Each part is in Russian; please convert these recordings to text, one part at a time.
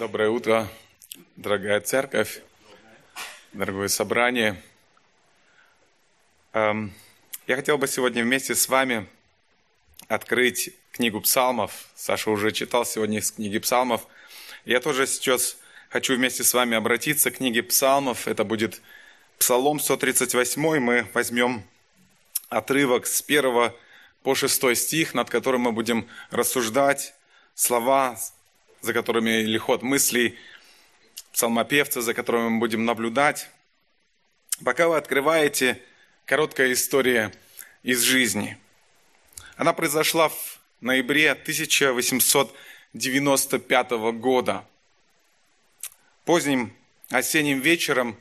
Доброе утро, дорогая церковь, дорогое собрание. Эм, я хотел бы сегодня вместе с вами открыть книгу псалмов. Саша уже читал сегодня из книги псалмов. Я тоже сейчас хочу вместе с вами обратиться к книге псалмов. Это будет Псалом 138. Мы возьмем отрывок с 1 по 6 стих, над которым мы будем рассуждать слова, за которыми или ход мыслей псалмопевца, за которыми мы будем наблюдать. Пока вы открываете, короткая история из жизни. Она произошла в ноябре 1895 года. Поздним осенним вечером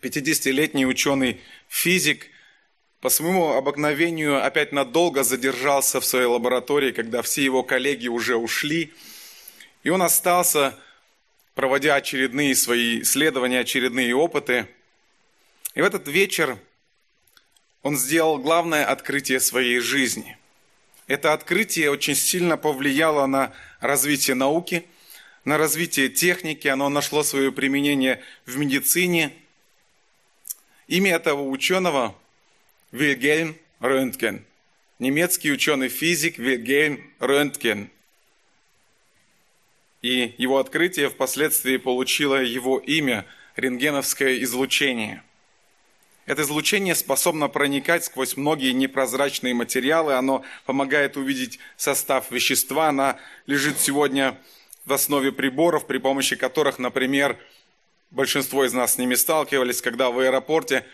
50-летний ученый-физик по своему обыкновению опять надолго задержался в своей лаборатории, когда все его коллеги уже ушли – и он остался, проводя очередные свои исследования, очередные опыты. И в этот вечер он сделал главное открытие своей жизни. Это открытие очень сильно повлияло на развитие науки, на развитие техники, оно нашло свое применение в медицине. Имя этого ученого – Вильгельм Рöntgen. Немецкий ученый-физик Вильгельм Рöntgen и его открытие впоследствии получило его имя – рентгеновское излучение. Это излучение способно проникать сквозь многие непрозрачные материалы, оно помогает увидеть состав вещества, она лежит сегодня в основе приборов, при помощи которых, например, большинство из нас с ними сталкивались, когда в аэропорте,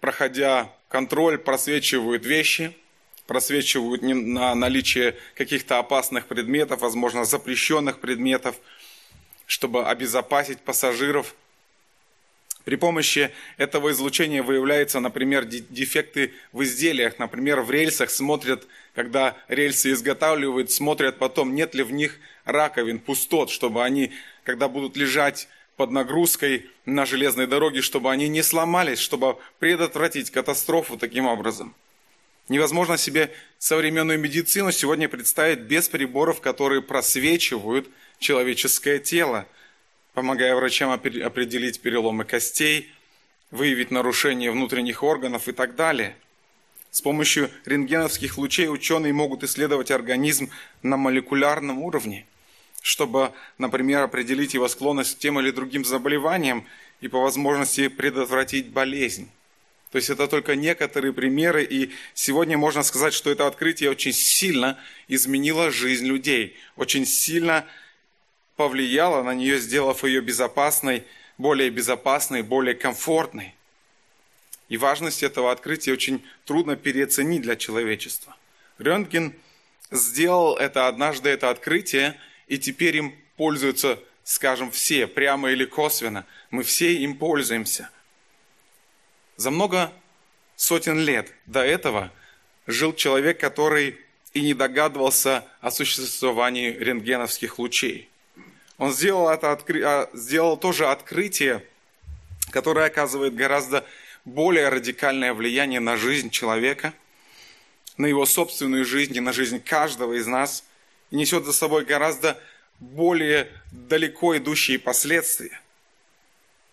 проходя контроль, просвечивают вещи – просвечивают на наличие каких-то опасных предметов, возможно, запрещенных предметов, чтобы обезопасить пассажиров. При помощи этого излучения выявляются, например, дефекты в изделиях. Например, в рельсах смотрят, когда рельсы изготавливают, смотрят потом, нет ли в них раковин, пустот, чтобы они, когда будут лежать под нагрузкой на железной дороге, чтобы они не сломались, чтобы предотвратить катастрофу таким образом – Невозможно себе современную медицину сегодня представить без приборов, которые просвечивают человеческое тело, помогая врачам определить переломы костей, выявить нарушение внутренних органов и так далее. С помощью рентгеновских лучей ученые могут исследовать организм на молекулярном уровне, чтобы, например, определить его склонность к тем или другим заболеваниям и по возможности предотвратить болезнь. То есть это только некоторые примеры, и сегодня можно сказать, что это открытие очень сильно изменило жизнь людей, очень сильно повлияло на нее, сделав ее безопасной, более безопасной, более комфортной. И важность этого открытия очень трудно переоценить для человечества. Рентген сделал это однажды, это открытие, и теперь им пользуются, скажем, все, прямо или косвенно. Мы все им пользуемся – за много сотен лет до этого жил человек, который и не догадывался о существовании рентгеновских лучей. Он сделал, это, а, сделал тоже открытие, которое оказывает гораздо более радикальное влияние на жизнь человека, на его собственную жизнь и на жизнь каждого из нас, и несет за собой гораздо более далеко идущие последствия.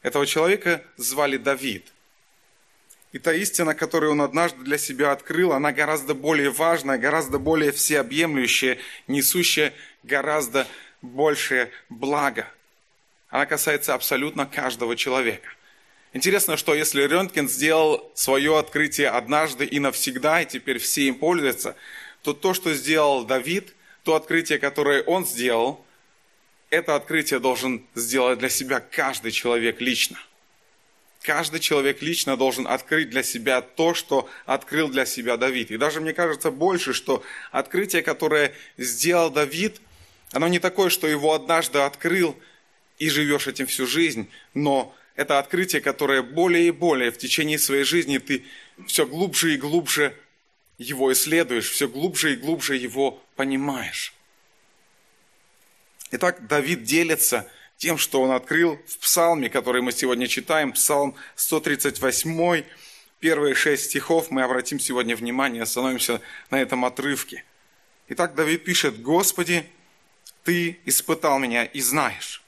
Этого человека звали Давид. И та истина, которую он однажды для себя открыл, она гораздо более важная, гораздо более всеобъемлющая, несущая гораздо большее благо. Она касается абсолютно каждого человека. Интересно, что если Рентген сделал свое открытие однажды и навсегда, и теперь все им пользуются, то то, что сделал Давид, то открытие, которое он сделал, это открытие должен сделать для себя каждый человек лично – Каждый человек лично должен открыть для себя то, что открыл для себя Давид. И даже мне кажется больше, что открытие, которое сделал Давид, оно не такое, что его однажды открыл и живешь этим всю жизнь, но это открытие, которое более и более в течение своей жизни ты все глубже и глубже его исследуешь, все глубже и глубже его понимаешь. Итак, Давид делится тем, что он открыл в псалме, который мы сегодня читаем, псалм 138, первые шесть стихов, мы обратим сегодня внимание, остановимся на этом отрывке. Итак, Давид пишет, «Господи, Ты испытал меня и знаешь.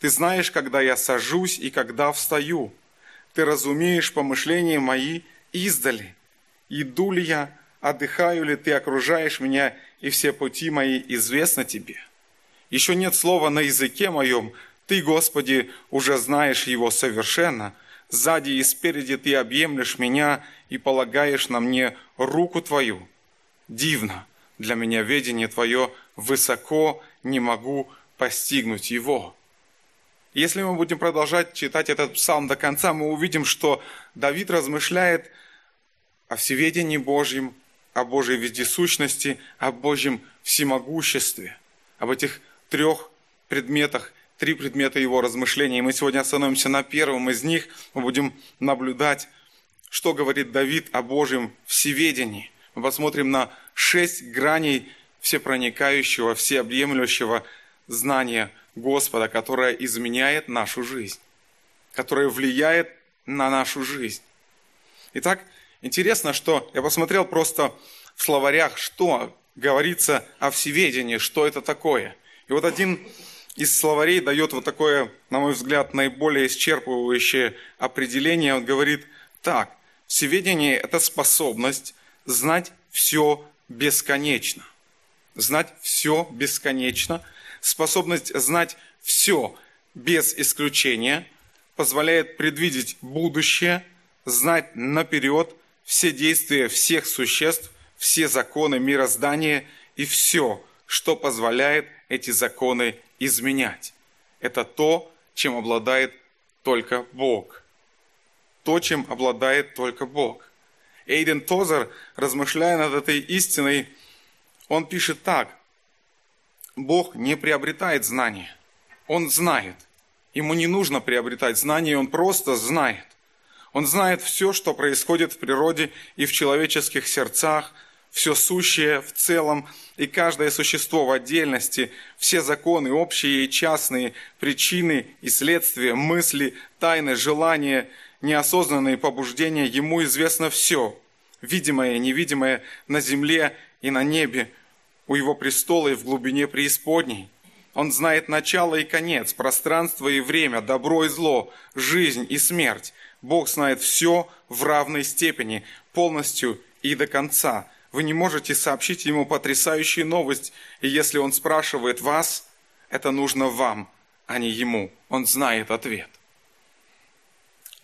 Ты знаешь, когда я сажусь и когда встаю. Ты разумеешь помышления мои издали. Иду ли я, отдыхаю ли ты, окружаешь меня, и все пути мои известны тебе. Еще нет слова на языке моем, ты, Господи, уже знаешь его совершенно. Сзади и спереди ты объемлешь меня и полагаешь на мне руку твою. Дивно для меня ведение твое, высоко не могу постигнуть его. Если мы будем продолжать читать этот псалм до конца, мы увидим, что Давид размышляет о всеведении Божьем, о Божьей вездесущности, о Божьем всемогуществе, об этих трех предметах, три предмета его размышлений. И мы сегодня остановимся на первом из них. Мы будем наблюдать, что говорит Давид о Божьем всеведении. Мы посмотрим на шесть граней всепроникающего, всеобъемлющего знания Господа, которое изменяет нашу жизнь, которое влияет на нашу жизнь. Итак, интересно, что я посмотрел просто в словарях, что говорится о всеведении, что это такое. И вот один из словарей дает вот такое, на мой взгляд, наиболее исчерпывающее определение. Он говорит так, всеведение – это способность знать все бесконечно. Знать все бесконечно, способность знать все без исключения позволяет предвидеть будущее, знать наперед все действия всех существ, все законы мироздания и все, что позволяет эти законы изменять. Это то, чем обладает только Бог. То, чем обладает только Бог. Эйден Тозер, размышляя над этой истиной, он пишет так. Бог не приобретает знания. Он знает. Ему не нужно приобретать знания, он просто знает. Он знает все, что происходит в природе и в человеческих сердцах, все сущее в целом и каждое существо в отдельности, все законы, общие и частные, причины и следствия, мысли, тайны, желания, неосознанные побуждения, ему известно все, видимое и невидимое на земле и на небе, у его престола и в глубине преисподней. Он знает начало и конец, пространство и время, добро и зло, жизнь и смерть. Бог знает все в равной степени, полностью и до конца – вы не можете сообщить ему потрясающую новость, и если он спрашивает вас, это нужно вам, а не ему. Он знает ответ.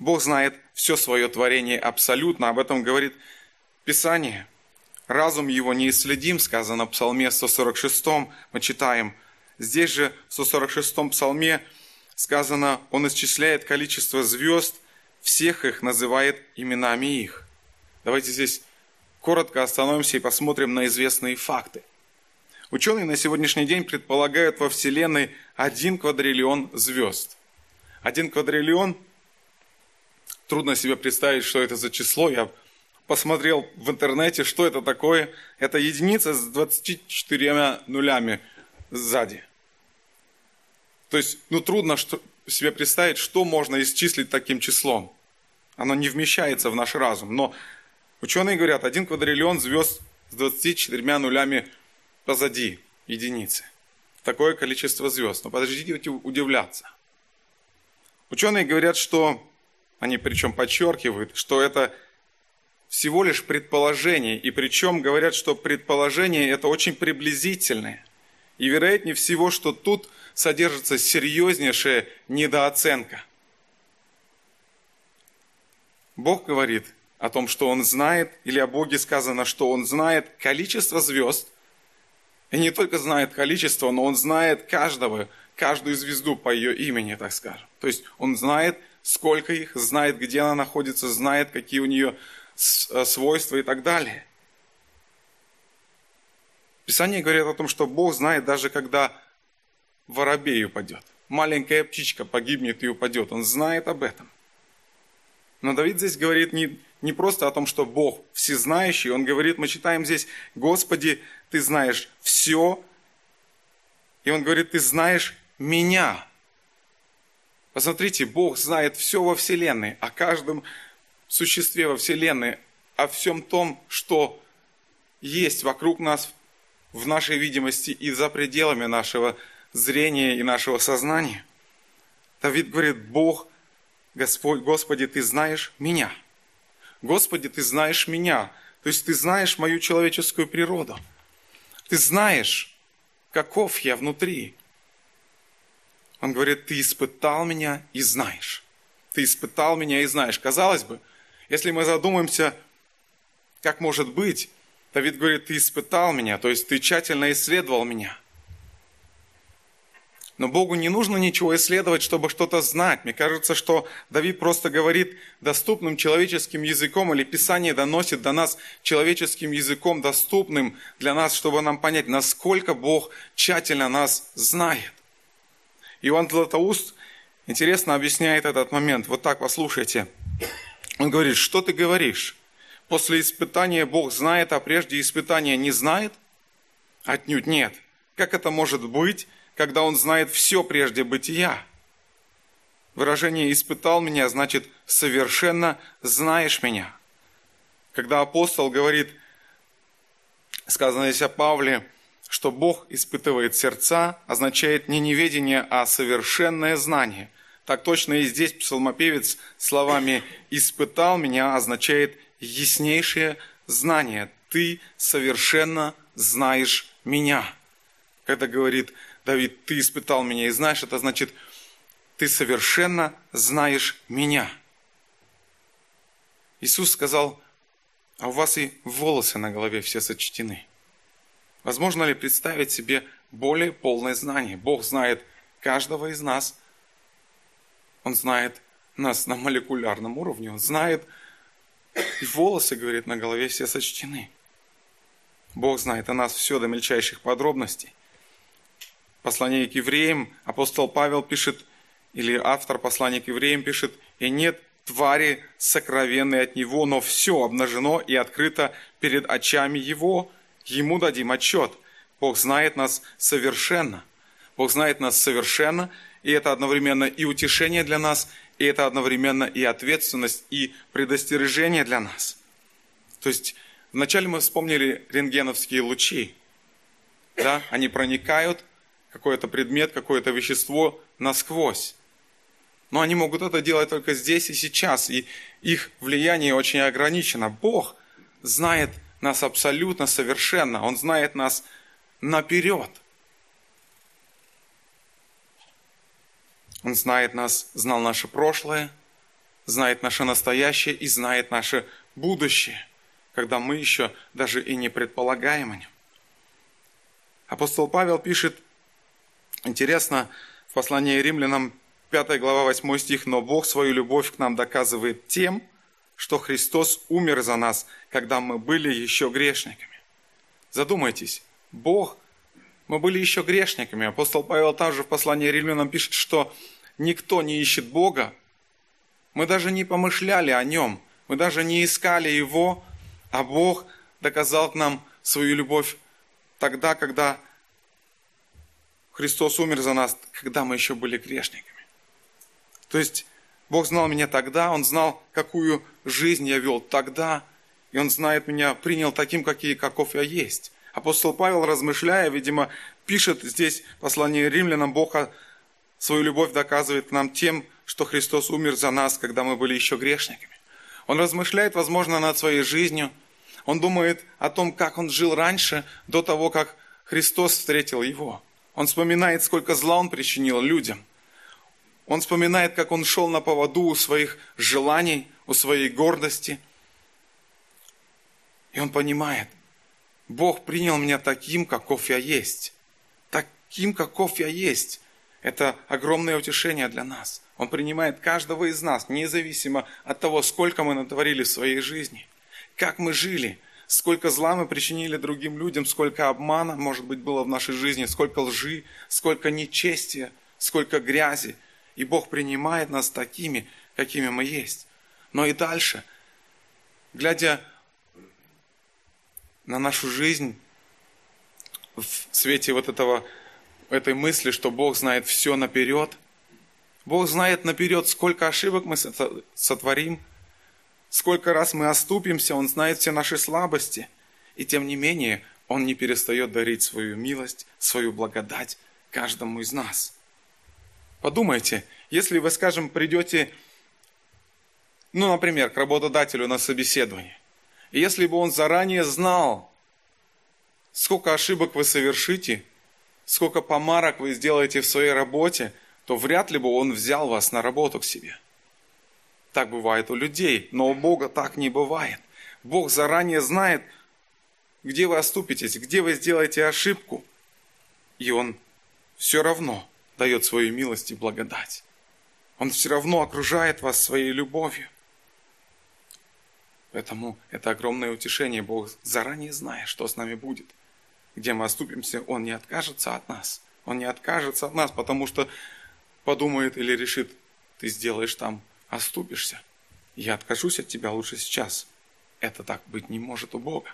Бог знает все свое творение абсолютно, об этом говорит Писание. Разум его не исследим, сказано в Псалме 146, мы читаем. Здесь же в 146 Псалме сказано, он исчисляет количество звезд, всех их называет именами их. Давайте здесь коротко остановимся и посмотрим на известные факты. Ученые на сегодняшний день предполагают во Вселенной один квадриллион звезд. Один квадриллион, трудно себе представить, что это за число. Я посмотрел в интернете, что это такое. Это единица с 24 нулями сзади. То есть, ну трудно что, себе представить, что можно исчислить таким числом. Оно не вмещается в наш разум. Но Ученые говорят, один квадриллион звезд с 24 нулями позади единицы. Такое количество звезд. Но подождите удивляться. Ученые говорят, что, они причем подчеркивают, что это всего лишь предположение. И причем говорят, что предположение это очень приблизительное. И вероятнее всего, что тут содержится серьезнейшая недооценка. Бог говорит – о том, что он знает, или о Боге сказано, что он знает количество звезд, и не только знает количество, но он знает каждого, каждую звезду по ее имени, так скажем. То есть он знает, сколько их, знает, где она находится, знает, какие у нее э, свойства и так далее. Писание говорит о том, что Бог знает даже когда воробей упадет. Маленькая птичка погибнет и упадет. Он знает об этом. Но Давид здесь говорит не, не просто о том, что Бог всезнающий, он говорит, мы читаем здесь, Господи, Ты знаешь все, и он говорит, Ты знаешь меня. Посмотрите, Бог знает все во Вселенной, о каждом существе во Вселенной, о всем том, что есть вокруг нас в нашей видимости и за пределами нашего зрения и нашего сознания. Давид говорит, Бог, Господь, Господи, Ты знаешь меня. Господи, Ты знаешь меня. То есть Ты знаешь мою человеческую природу. Ты знаешь, каков я внутри. Он говорит, Ты испытал меня и знаешь. Ты испытал меня и знаешь. Казалось бы, если мы задумаемся, как может быть, Давид говорит, ты испытал меня, то есть ты тщательно исследовал меня. Но Богу не нужно ничего исследовать, чтобы что-то знать. Мне кажется, что Давид просто говорит доступным человеческим языком, или Писание доносит до нас человеческим языком, доступным для нас, чтобы нам понять, насколько Бог тщательно нас знает. Иоанн Златоуст интересно объясняет этот момент. Вот так послушайте. Он говорит, что ты говоришь? После испытания Бог знает, а прежде испытания не знает? Отнюдь нет. Как это может быть, когда Он знает все прежде бытия? Выражение «испытал меня» значит «совершенно знаешь меня». Когда апостол говорит, сказано здесь о Павле, что Бог испытывает сердца, означает не неведение, а совершенное знание – так точно и здесь псалмопевец словами «испытал меня» означает яснейшее знание. Ты совершенно знаешь меня. Когда говорит Давид, ты испытал меня и знаешь, это значит, ты совершенно знаешь меня. Иисус сказал, а у вас и волосы на голове все сочтены. Возможно ли представить себе более полное знание? Бог знает каждого из нас – он знает нас на молекулярном уровне. Он знает, и волосы, говорит, на голове все сочтены. Бог знает о нас все до мельчайших подробностей. Послание к евреям, апостол Павел пишет, или автор послания к евреям пишет, «И нет твари сокровенной от него, но все обнажено и открыто перед очами его, ему дадим отчет». Бог знает нас совершенно. Бог знает нас совершенно, и это одновременно и утешение для нас, и это одновременно и ответственность, и предостережение для нас. То есть вначале мы вспомнили рентгеновские лучи. Да? Они проникают какой-то предмет, какое-то вещество насквозь. Но они могут это делать только здесь и сейчас, и их влияние очень ограничено. Бог знает нас абсолютно совершенно, Он знает нас наперед – Он знает нас, знал наше прошлое, знает наше настоящее и знает наше будущее, когда мы еще даже и не предполагаем о нем. Апостол Павел пишет, интересно, в послании римлянам 5 глава 8 стих, «Но Бог свою любовь к нам доказывает тем, что Христос умер за нас, когда мы были еще грешниками». Задумайтесь, Бог мы были еще грешниками. Апостол Павел также в послании римлянам пишет, что никто не ищет Бога. Мы даже не помышляли о Нем, мы даже не искали Его, а Бог доказал к нам свою любовь тогда, когда Христос умер за нас, когда мы еще были грешниками. То есть Бог знал меня тогда, Он знал, какую жизнь я вел тогда, и Он знает меня, принял таким, какие, каков я есть. Апостол Павел, размышляя, видимо, пишет здесь послание римлянам, Бог свою любовь доказывает нам тем, что Христос умер за нас, когда мы были еще грешниками. Он размышляет, возможно, над своей жизнью. Он думает о том, как он жил раньше, до того, как Христос встретил его. Он вспоминает, сколько зла он причинил людям. Он вспоминает, как он шел на поводу у своих желаний, у своей гордости. И он понимает, Бог принял меня таким, каков я есть. Таким, каков я есть. Это огромное утешение для нас. Он принимает каждого из нас, независимо от того, сколько мы натворили в своей жизни, как мы жили, сколько зла мы причинили другим людям, сколько обмана, может быть, было в нашей жизни, сколько лжи, сколько нечестия, сколько грязи. И Бог принимает нас такими, какими мы есть. Но и дальше, глядя на нашу жизнь в свете вот этого, этой мысли, что Бог знает все наперед. Бог знает наперед, сколько ошибок мы сотворим, сколько раз мы оступимся, Он знает все наши слабости. И тем не менее, Он не перестает дарить свою милость, свою благодать каждому из нас. Подумайте, если вы, скажем, придете, ну, например, к работодателю на собеседование, и если бы он заранее знал, сколько ошибок вы совершите, сколько помарок вы сделаете в своей работе, то вряд ли бы он взял вас на работу к себе. Так бывает у людей, но у Бога так не бывает. Бог заранее знает, где вы оступитесь, где вы сделаете ошибку. И Он все равно дает свою милость и благодать. Он все равно окружает вас своей любовью. Поэтому это огромное утешение. Бог заранее знает, что с нами будет. Где мы оступимся, Он не откажется от нас. Он не откажется от нас, потому что подумает или решит, ты сделаешь там, оступишься. Я откажусь от тебя лучше сейчас. Это так быть не может у Бога.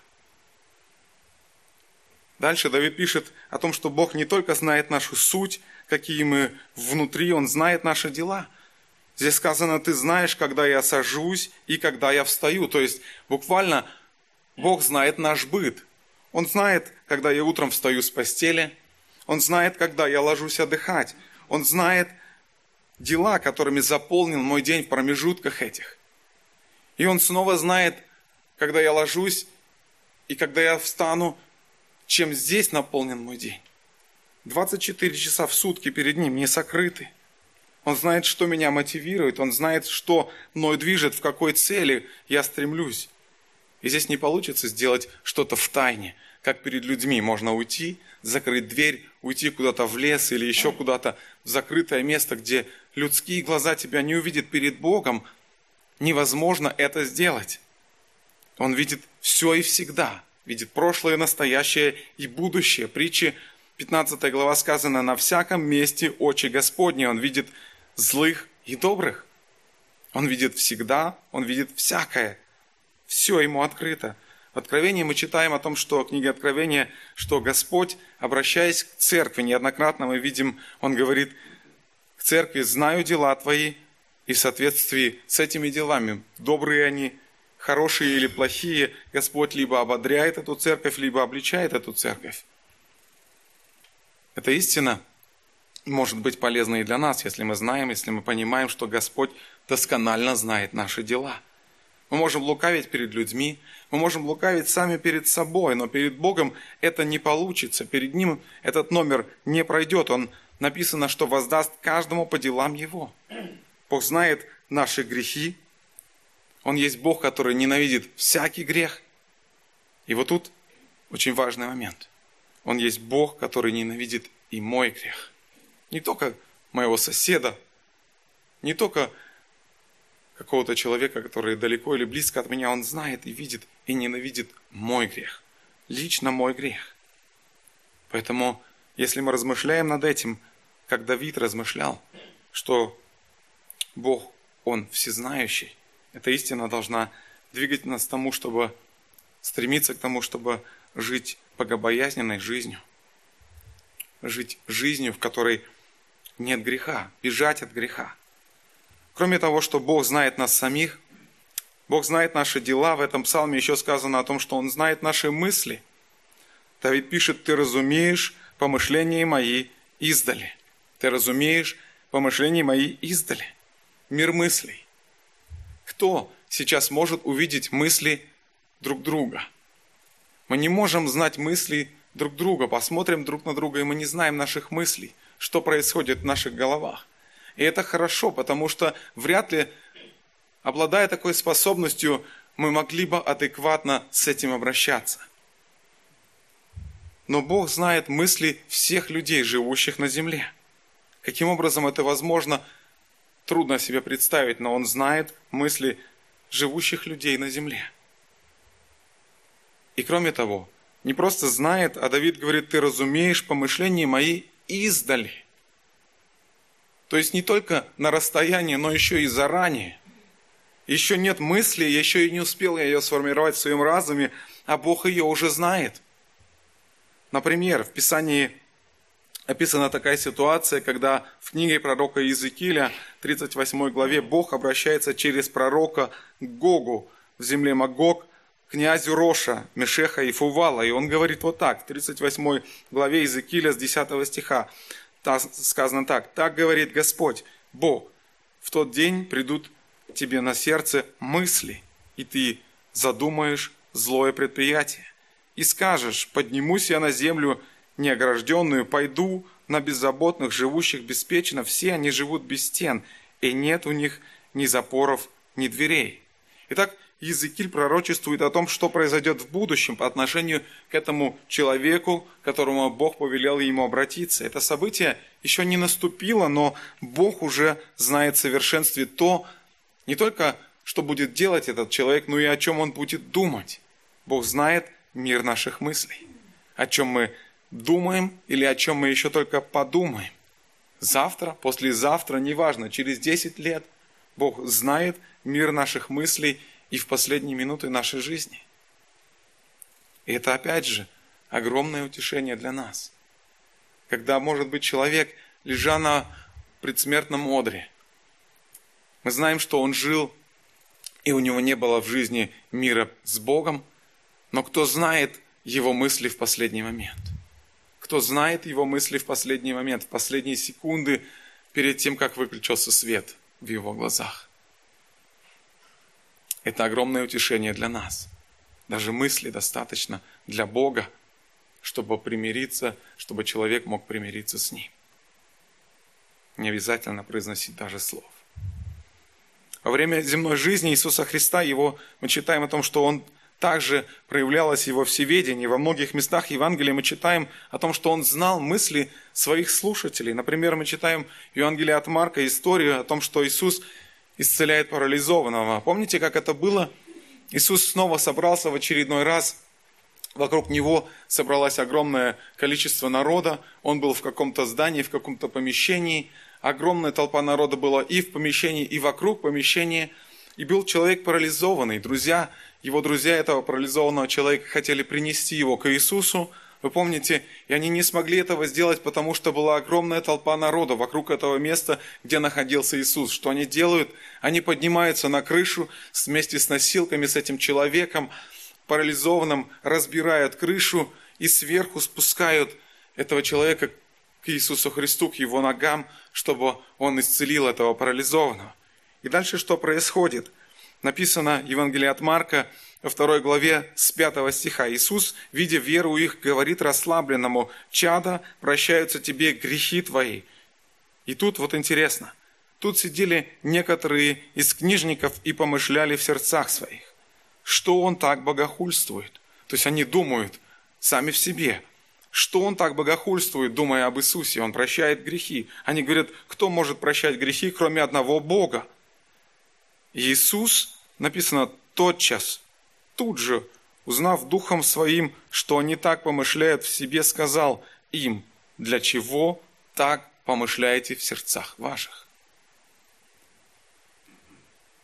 Дальше Давид пишет о том, что Бог не только знает нашу суть, какие мы внутри, Он знает наши дела. Здесь сказано, ты знаешь, когда я сажусь и когда я встаю. То есть буквально Бог знает наш быт. Он знает, когда я утром встаю с постели. Он знает, когда я ложусь отдыхать. Он знает дела, которыми заполнен мой день в промежутках этих. И Он снова знает, когда я ложусь и когда я встану, чем здесь наполнен мой день. 24 часа в сутки перед Ним не сокрыты. Он знает, что меня мотивирует, Он знает, что мной движет, в какой цели я стремлюсь. И здесь не получится сделать что-то в тайне, как перед людьми. Можно уйти, закрыть дверь, уйти куда-то в лес или еще куда-то в закрытое место, где людские глаза тебя не увидят перед Богом. Невозможно это сделать. Он видит все и всегда – видит прошлое, настоящее и будущее. Притчи 15 глава сказано, на всяком месте очи Господни. Он видит злых и добрых. Он видит всегда, он видит всякое. Все ему открыто. В Откровении мы читаем о том, что в книге Откровения, что Господь, обращаясь к церкви, неоднократно мы видим, Он говорит церкви, знаю дела твои, и в соответствии с этими делами, добрые они хорошие или плохие, Господь либо ободряет эту церковь, либо обличает эту церковь. Эта истина может быть полезна и для нас, если мы знаем, если мы понимаем, что Господь досконально знает наши дела. Мы можем лукавить перед людьми, мы можем лукавить сами перед собой, но перед Богом это не получится. Перед Ним этот номер не пройдет. Он написано, что воздаст каждому по делам Его. Бог знает наши грехи, он есть Бог, который ненавидит всякий грех. И вот тут очень важный момент. Он есть Бог, который ненавидит и мой грех. Не только моего соседа, не только какого-то человека, который далеко или близко от меня, он знает и видит и ненавидит мой грех. Лично мой грех. Поэтому, если мы размышляем над этим, как Давид размышлял, что Бог, Он всезнающий, эта истина должна двигать нас к тому, чтобы стремиться к тому, чтобы жить богобоязненной жизнью. Жить жизнью, в которой нет греха, бежать от греха. Кроме того, что Бог знает нас самих, Бог знает наши дела, в этом псалме еще сказано о том, что Он знает наши мысли. Давид пишет, ты разумеешь помышления мои издали. Ты разумеешь помышления мои издали. Мир мыслей. Кто сейчас может увидеть мысли друг друга? Мы не можем знать мысли друг друга, посмотрим друг на друга, и мы не знаем наших мыслей, что происходит в наших головах. И это хорошо, потому что вряд ли, обладая такой способностью, мы могли бы адекватно с этим обращаться. Но Бог знает мысли всех людей, живущих на земле. Каким образом это возможно, трудно себе представить, но Он знает мысли живущих людей на земле. И кроме того, не просто знает, а Давид говорит, ты разумеешь помышления мои издали. То есть не только на расстоянии, но еще и заранее. Еще нет мысли, еще и не успел я ее сформировать в своем разуме, а Бог ее уже знает. Например, в Писании описана такая ситуация, когда в книге пророка Иезекииля, 38 главе, Бог обращается через пророка к Гогу в земле Магог, князю Роша, Мешеха и Фувала. И он говорит вот так, в 38 главе Иезекииля с 10 стиха. Сказано так. «Так говорит Господь, Бог, в тот день придут тебе на сердце мысли, и ты задумаешь злое предприятие. И скажешь, поднимусь я на землю неогражденную, пойду на беззаботных, живущих беспечно, все они живут без стен, и нет у них ни запоров, ни дверей. Итак, Иезекииль пророчествует о том, что произойдет в будущем по отношению к этому человеку, которому Бог повелел ему обратиться. Это событие еще не наступило, но Бог уже знает в совершенстве то, не только что будет делать этот человек, но и о чем он будет думать. Бог знает мир наших мыслей, о чем мы думаем или о чем мы еще только подумаем. Завтра, послезавтра, неважно, через 10 лет Бог знает мир наших мыслей и в последние минуты нашей жизни. И это опять же огромное утешение для нас. Когда, может быть, человек, лежа на предсмертном одре, мы знаем, что он жил, и у него не было в жизни мира с Богом, но кто знает его мысли в последний момент? Кто знает его мысли в последний момент, в последние секунды перед тем, как выключился свет в его глазах? Это огромное утешение для нас. Даже мысли достаточно для Бога, чтобы примириться, чтобы человек мог примириться с Ним. Не обязательно произносить даже слов. Во время земной жизни Иисуса Христа его, мы читаем о том, что Он также проявлялось его всеведение. Во многих местах Евангелия мы читаем о том, что он знал мысли своих слушателей. Например, мы читаем в Евангелии от Марка историю о том, что Иисус исцеляет парализованного. Помните, как это было? Иисус снова собрался в очередной раз. Вокруг него собралось огромное количество народа. Он был в каком-то здании, в каком-то помещении. Огромная толпа народа была и в помещении, и вокруг помещения. И был человек парализованный. Друзья, его друзья этого парализованного человека хотели принести его к Иисусу, вы помните, и они не смогли этого сделать, потому что была огромная толпа народа вокруг этого места, где находился Иисус. Что они делают? Они поднимаются на крышу вместе с носилками, с этим человеком, парализованным, разбирают крышу и сверху спускают этого человека к Иисусу Христу, к его ногам, чтобы он исцелил этого парализованного. И дальше что происходит? Написано в Евангелии от Марка, во второй главе с пятого стиха. Иисус, видя веру их, говорит расслабленному, «Чада, прощаются тебе грехи твои». И тут вот интересно, тут сидели некоторые из книжников и помышляли в сердцах своих, что он так богохульствует. То есть они думают сами в себе, что он так богохульствует, думая об Иисусе, он прощает грехи. Они говорят, кто может прощать грехи, кроме одного Бога? Иисус, написано, тотчас тут же, узнав духом своим, что они так помышляют в себе, сказал им, для чего так помышляете в сердцах ваших.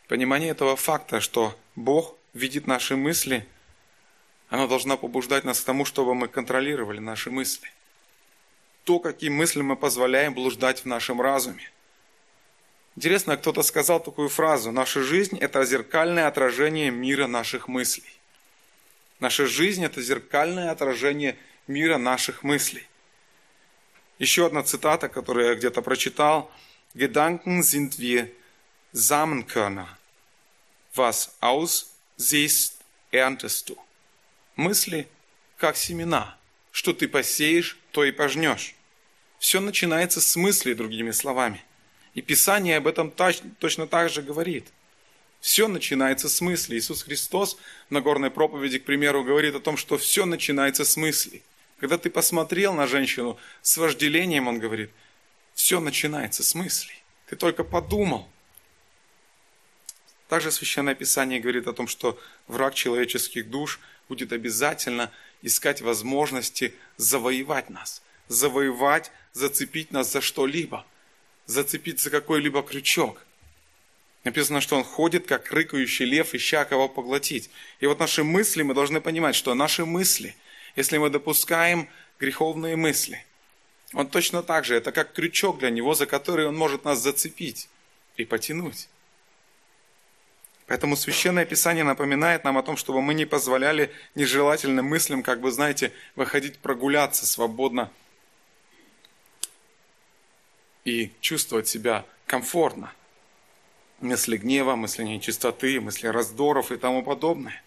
Понимание этого факта, что Бог видит наши мысли, оно должно побуждать нас к тому, чтобы мы контролировали наши мысли. То, каким мыслям мы позволяем блуждать в нашем разуме. Интересно, кто-то сказал такую фразу. Наша жизнь – это зеркальное отражение мира наших мыслей. Наша жизнь – это зеркальное отражение мира наших мыслей. Еще одна цитата, которую я где-то прочитал. Gedanken sind wie Samenkörner. Was aussiehst, erntest du. Мысли, как семена. Что ты посеешь, то и пожнешь. Все начинается с мыслей, другими словами – и Писание об этом точно так же говорит. Все начинается с мысли. Иисус Христос на горной проповеди, к примеру, говорит о том, что все начинается с мысли. Когда ты посмотрел на женщину с вожделением, он говорит, все начинается с мыслей. Ты только подумал. Также Священное Писание говорит о том, что враг человеческих душ будет обязательно искать возможности завоевать нас. Завоевать, зацепить нас за что-либо – зацепить за какой-либо крючок. Написано, что он ходит, как рыкающий лев, ища кого поглотить. И вот наши мысли, мы должны понимать, что наши мысли, если мы допускаем греховные мысли, он точно так же, это как крючок для него, за который он может нас зацепить и потянуть. Поэтому Священное Писание напоминает нам о том, чтобы мы не позволяли нежелательным мыслям, как бы, знаете, выходить прогуляться свободно и чувствовать себя комфортно. Мысли гнева, мысли нечистоты, мысли раздоров и тому подобное.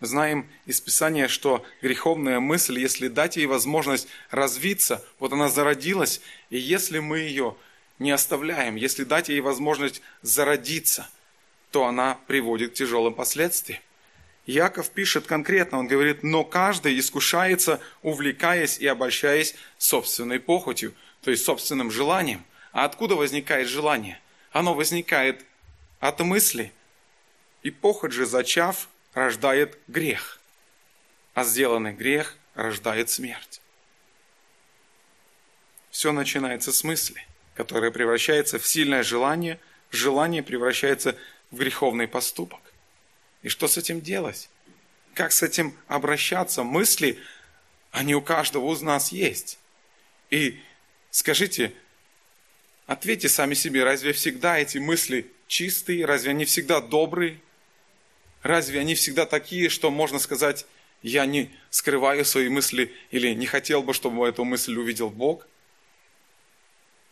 Мы знаем из Писания, что греховная мысль, если дать ей возможность развиться, вот она зародилась, и если мы ее не оставляем, если дать ей возможность зародиться, то она приводит к тяжелым последствиям. Яков пишет конкретно, он говорит, но каждый искушается, увлекаясь и обольщаясь собственной похотью, то есть собственным желанием. А откуда возникает желание? Оно возникает от мысли. И похоть же, зачав, рождает грех. А сделанный грех рождает смерть. Все начинается с мысли, которая превращается в сильное желание, желание превращается в греховный поступок. И что с этим делать? Как с этим обращаться? Мысли, они у каждого из нас есть. И скажите, ответьте сами себе, разве всегда эти мысли чистые, разве они всегда добрые? Разве они всегда такие, что можно сказать, я не скрываю свои мысли или не хотел бы, чтобы эту мысль увидел Бог?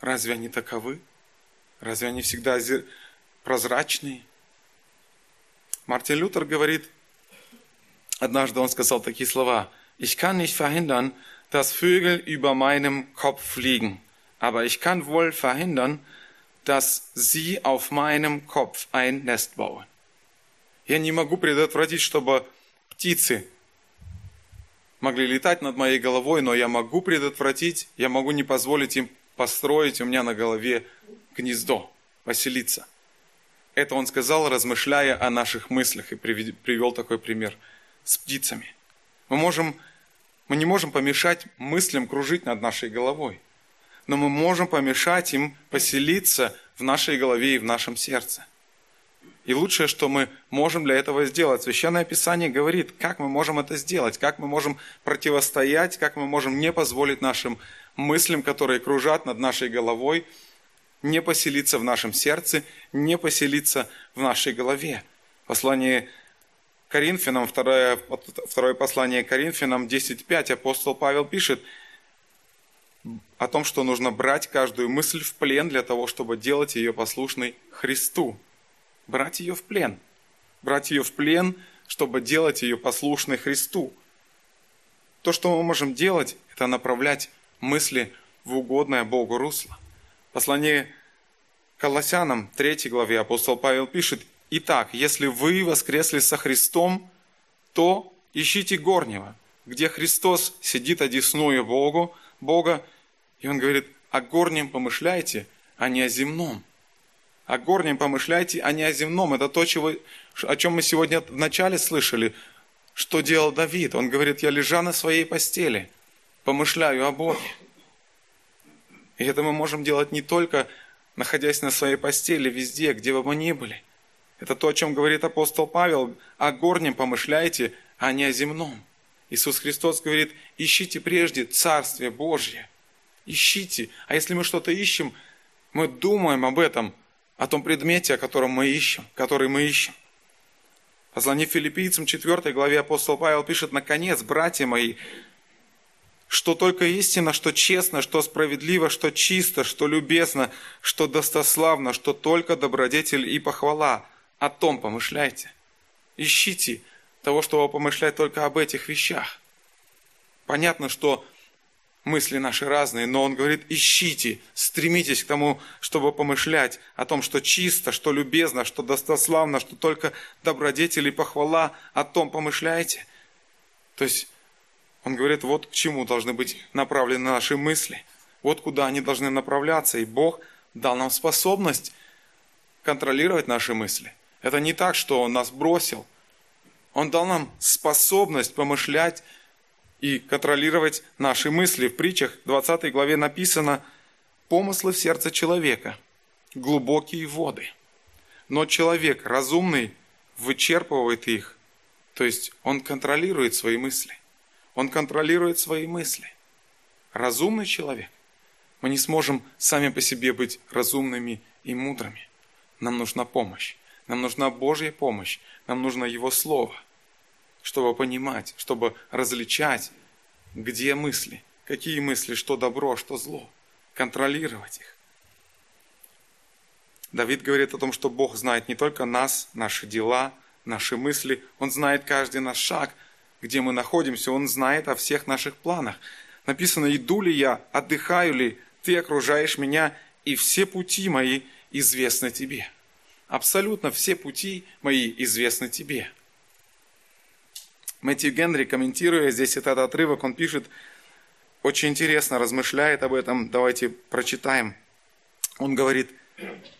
Разве они таковы? Разве они всегда прозрачные? Мартин Лютер говорит, однажды он сказал такие слова, «Ich kann nicht verhindern, dass Vögel über meinem Kopf fliegen, aber ich kann wohl verhindern, dass sie auf meinem Kopf ein Nest bauen». Я не могу предотвратить, чтобы птицы могли летать над моей головой, но я могу предотвратить, я могу не позволить им построить у меня на голове гнездо, поселиться. Это он сказал, размышляя о наших мыслях, и привел такой пример с птицами. Мы, можем, мы не можем помешать мыслям кружить над нашей головой, но мы можем помешать им поселиться в нашей голове и в нашем сердце. И лучшее, что мы можем для этого сделать, Священное Писание говорит, как мы можем это сделать, как мы можем противостоять, как мы можем не позволить нашим мыслям, которые кружат над нашей головой, не поселиться в нашем сердце, не поселиться в нашей голове. Послание Коринфянам, второе, второе послание Коринфянам 10.5 апостол Павел пишет о том, что нужно брать каждую мысль в плен для того, чтобы делать ее послушной Христу брать ее в плен. Брать ее в плен, чтобы делать ее послушной Христу. То, что мы можем делать, это направлять мысли в угодное Богу русло. Послание Колоссянам 3 главе апостол Павел пишет, «Итак, если вы воскресли со Христом, то ищите горнего, где Христос сидит одесную Богу, Бога». И он говорит, о горнем помышляйте, а не о земном о горнем помышляйте, а не о земном. Это то, чего, о чем мы сегодня вначале слышали. Что делал Давид? Он говорит, я лежа на своей постели, помышляю о Боге. И это мы можем делать не только находясь на своей постели, везде, где бы мы ни были. Это то, о чем говорит апостол Павел. О горнем помышляйте, а не о земном. Иисус Христос говорит, ищите прежде Царствие Божье. Ищите. А если мы что-то ищем, мы думаем об этом – о том предмете, о котором мы ищем, который мы ищем. Послание филиппийцам 4 главе апостол Павел пишет, «Наконец, братья мои, что только истина, что честно, что справедливо, что чисто, что любезно, что достославно, что только добродетель и похвала, о том помышляйте. Ищите того, чтобы помышлять только об этих вещах. Понятно, что мысли наши разные, но он говорит, ищите, стремитесь к тому, чтобы помышлять о том, что чисто, что любезно, что достославно, что только добродетель и похвала, о том помышляйте. То есть он говорит, вот к чему должны быть направлены наши мысли, вот куда они должны направляться, и Бог дал нам способность контролировать наши мысли. Это не так, что Он нас бросил. Он дал нам способность помышлять и контролировать наши мысли. В притчах 20 главе написано «Помыслы в сердце человека, глубокие воды». Но человек разумный вычерпывает их, то есть он контролирует свои мысли. Он контролирует свои мысли. Разумный человек. Мы не сможем сами по себе быть разумными и мудрыми. Нам нужна помощь. Нам нужна Божья помощь, нам нужно Его Слово, чтобы понимать, чтобы различать, где мысли, какие мысли, что добро, что зло, контролировать их. Давид говорит о том, что Бог знает не только нас, наши дела, наши мысли, Он знает каждый наш шаг, где мы находимся, Он знает о всех наших планах. Написано, иду ли я, отдыхаю ли, ты окружаешь меня, и все пути мои известны тебе. Абсолютно все пути мои известны тебе. Мэтью Генри, комментируя здесь этот отрывок, он пишет, очень интересно размышляет об этом, давайте прочитаем. Он говорит,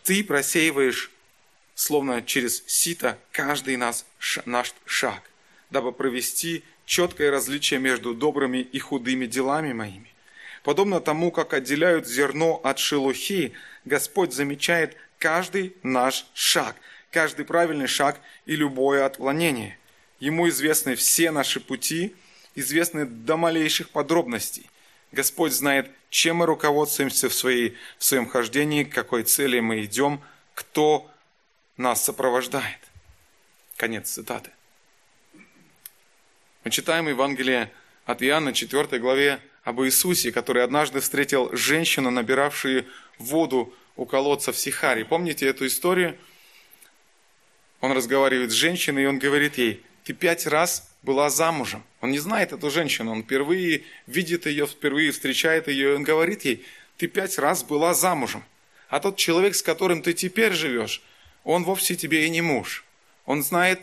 ты просеиваешь, словно через сито, каждый наш, наш шаг, дабы провести четкое различие между добрыми и худыми делами моими. Подобно тому, как отделяют зерно от шелухи, Господь замечает каждый наш шаг, каждый правильный шаг и любое отклонение. Ему известны все наши пути, известны до малейших подробностей. Господь знает, чем мы руководствуемся в, своей, в своем хождении, к какой цели мы идем, кто нас сопровождает. Конец цитаты. Мы читаем Евангелие от Иоанна 4 главе об Иисусе, который однажды встретил женщину, набиравшую воду у колодца в Сихаре. Помните эту историю? Он разговаривает с женщиной, и он говорит ей, ты пять раз была замужем. Он не знает эту женщину, он впервые видит ее, впервые встречает ее, и он говорит ей, ты пять раз была замужем. А тот человек, с которым ты теперь живешь, он вовсе тебе и не муж. Он знает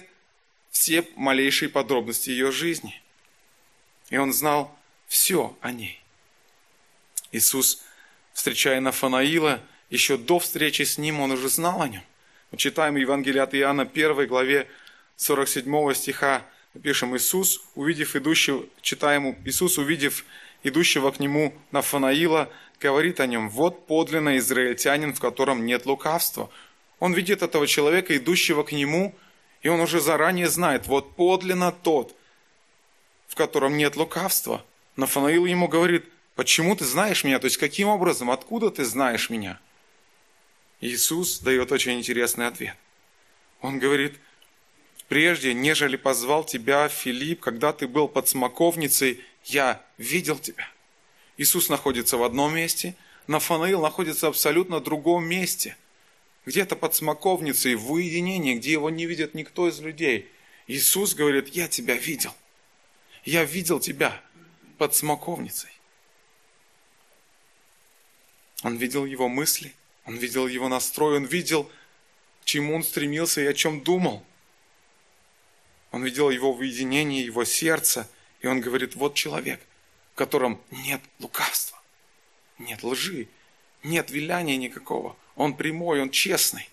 все малейшие подробности ее жизни. И он знал все о ней. Иисус, встречая Нафанаила, еще до встречи с ним он уже знал о нем. Мы читаем Евангелие от Иоанна 1 главе 47 стиха пишем, Иисус, увидев идущего, читаем, Иисус, увидев идущего к нему Нафанаила, говорит о нем, вот подлинно израильтянин, в котором нет лукавства. Он видит этого человека, идущего к нему, и он уже заранее знает, вот подлинно тот, в котором нет лукавства. Нафанаил ему говорит, почему ты знаешь меня? То есть, каким образом, откуда ты знаешь меня? Иисус дает очень интересный ответ. Он говорит, прежде, нежели позвал тебя Филипп, когда ты был под смоковницей, я видел тебя. Иисус находится в одном месте, Нафанаил находится в абсолютно другом месте. Где-то под смоковницей, в уединении, где его не видит никто из людей. Иисус говорит, я тебя видел. Я видел тебя под смоковницей. Он видел его мысли, он видел его настрой, он видел, чему он стремился и о чем думал. Он видел его в уединении, его сердце, и он говорит, вот человек, в котором нет лукавства, нет лжи, нет виляния никакого. Он прямой, он честный.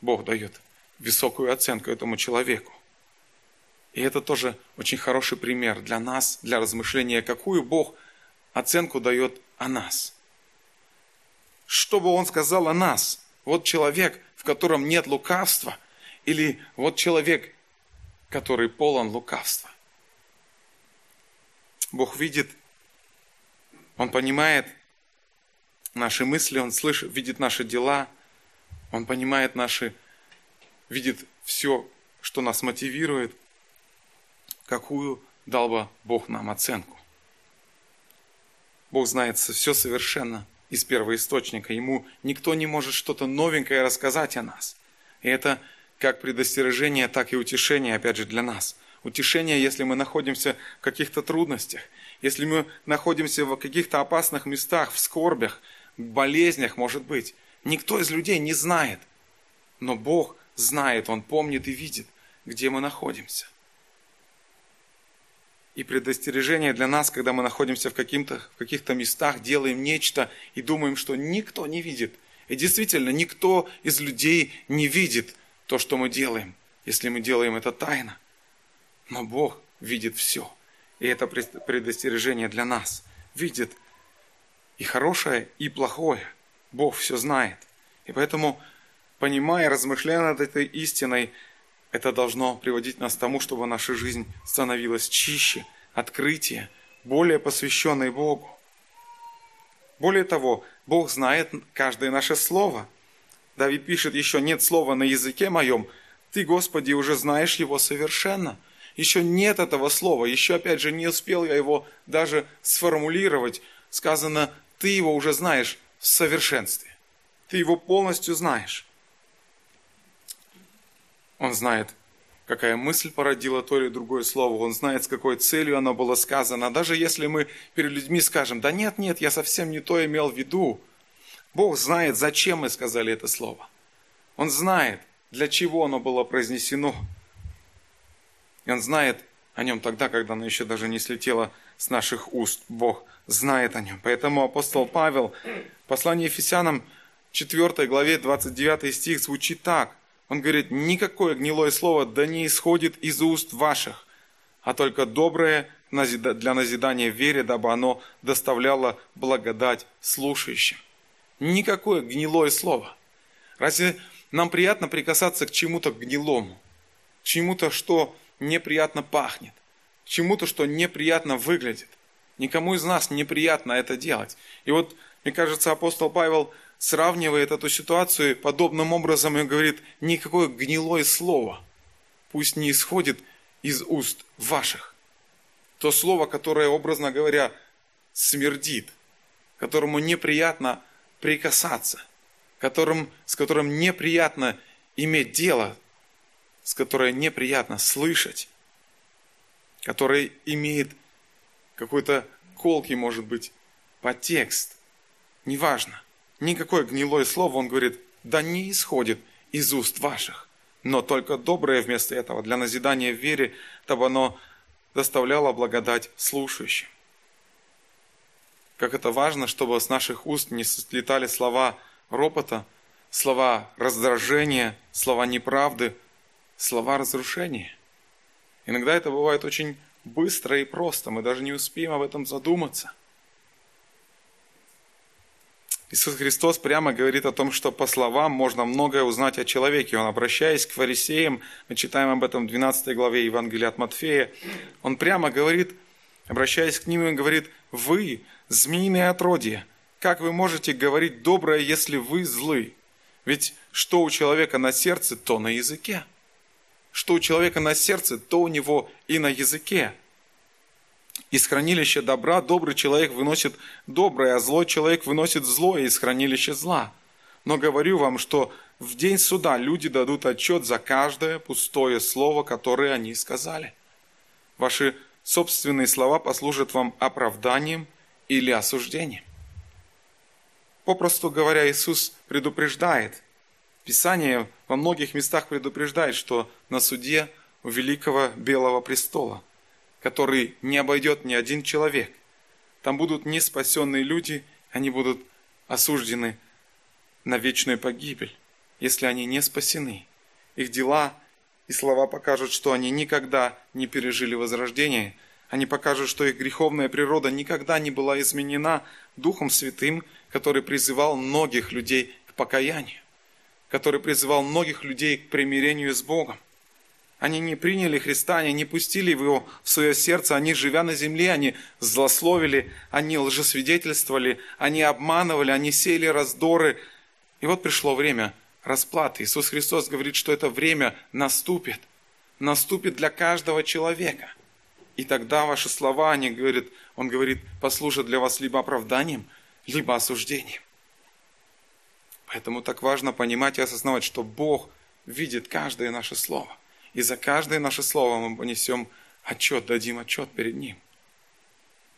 Бог дает высокую оценку этому человеку. И это тоже очень хороший пример для нас, для размышления, какую Бог оценку дает о нас. Что бы Он сказал о нас? Вот человек, в котором нет лукавства – или вот человек, который полон лукавства. Бог видит, Он понимает наши мысли, Он слышит, видит наши дела, Он понимает наши, видит все, что нас мотивирует, какую дал бы Бог нам оценку. Бог знает все совершенно из первого источника. Ему никто не может что-то новенькое рассказать о нас. И это как предостережение, так и утешение, опять же, для нас. Утешение, если мы находимся в каких-то трудностях, если мы находимся в каких-то опасных местах, в скорбях, болезнях, может быть. Никто из людей не знает. Но Бог знает, Он помнит и видит, где мы находимся. И предостережение для нас, когда мы находимся в, в каких-то местах, делаем нечто и думаем, что никто не видит. И действительно, никто из людей не видит – то, что мы делаем, если мы делаем это тайно. Но Бог видит все. И это предостережение для нас. Видит и хорошее, и плохое. Бог все знает. И поэтому, понимая, размышляя над этой истиной, это должно приводить нас к тому, чтобы наша жизнь становилась чище, открытие, более посвященной Богу. Более того, Бог знает каждое наше слово – Давид пишет еще, нет слова на языке моем, ты, Господи, уже знаешь его совершенно. Еще нет этого слова, еще, опять же, не успел я его даже сформулировать. Сказано, ты его уже знаешь в совершенстве. Ты его полностью знаешь. Он знает, какая мысль породила то или другое слово. Он знает, с какой целью оно было сказано. Даже если мы перед людьми скажем, да нет, нет, я совсем не то имел в виду. Бог знает, зачем мы сказали это слово. Он знает, для чего оно было произнесено. И Он знает о нем тогда, когда оно еще даже не слетело с наших уст. Бог знает о нем. Поэтому апостол Павел в послании Ефесянам 4 главе 29 стих звучит так. Он говорит, никакое гнилое слово да не исходит из уст ваших, а только доброе для назидания вере, дабы оно доставляло благодать слушающим. Никакое гнилое слово. Разве нам приятно прикасаться к чему-то гнилому, к чему-то, что неприятно пахнет, к чему-то, что неприятно выглядит? Никому из нас неприятно это делать. И вот, мне кажется, апостол Павел – сравнивает эту ситуацию подобным образом и говорит, никакое гнилое слово пусть не исходит из уст ваших. То слово, которое, образно говоря, смердит, которому неприятно прикасаться, которым, с которым неприятно иметь дело, с которой неприятно слышать, который имеет какой-то колкий, может быть, подтекст. Неважно никакое гнилое слово, он говорит, да не исходит из уст ваших, но только доброе вместо этого для назидания в вере, чтобы оно доставляло благодать слушающим. Как это важно, чтобы с наших уст не слетали слова ропота, слова раздражения, слова неправды, слова разрушения. Иногда это бывает очень быстро и просто, мы даже не успеем об этом задуматься – Иисус Христос прямо говорит о том, что по словам можно многое узнать о человеке. Он, обращаясь к фарисеям, мы читаем об этом в 12 главе Евангелия от Матфея, он прямо говорит, обращаясь к ним, он говорит, «Вы, змеиные отродья, как вы можете говорить доброе, если вы злы? Ведь что у человека на сердце, то на языке. Что у человека на сердце, то у него и на языке. Из хранилища добра добрый человек выносит доброе, а злой человек выносит злое из хранилища зла. Но говорю вам, что в день суда люди дадут отчет за каждое пустое слово, которое они сказали. Ваши собственные слова послужат вам оправданием или осуждением. Попросту говоря, Иисус предупреждает. Писание во многих местах предупреждает, что на суде у великого белого престола – который не обойдет ни один человек. Там будут неспасенные люди, они будут осуждены на вечную погибель, если они не спасены. Их дела и слова покажут, что они никогда не пережили возрождение. Они покажут, что их греховная природа никогда не была изменена Духом Святым, который призывал многих людей к покаянию, который призывал многих людей к примирению с Богом. Они не приняли Христа, они не пустили его в свое сердце, они, живя на земле, они злословили, они лжесвидетельствовали, они обманывали, они сеяли раздоры. И вот пришло время расплаты. Иисус Христос говорит, что это время наступит. Наступит для каждого человека. И тогда ваши слова, они говорят, он говорит, послужат для вас либо оправданием, либо осуждением. Поэтому так важно понимать и осознавать, что Бог видит каждое наше слово – и за каждое наше слово мы понесем отчет, дадим отчет перед Ним.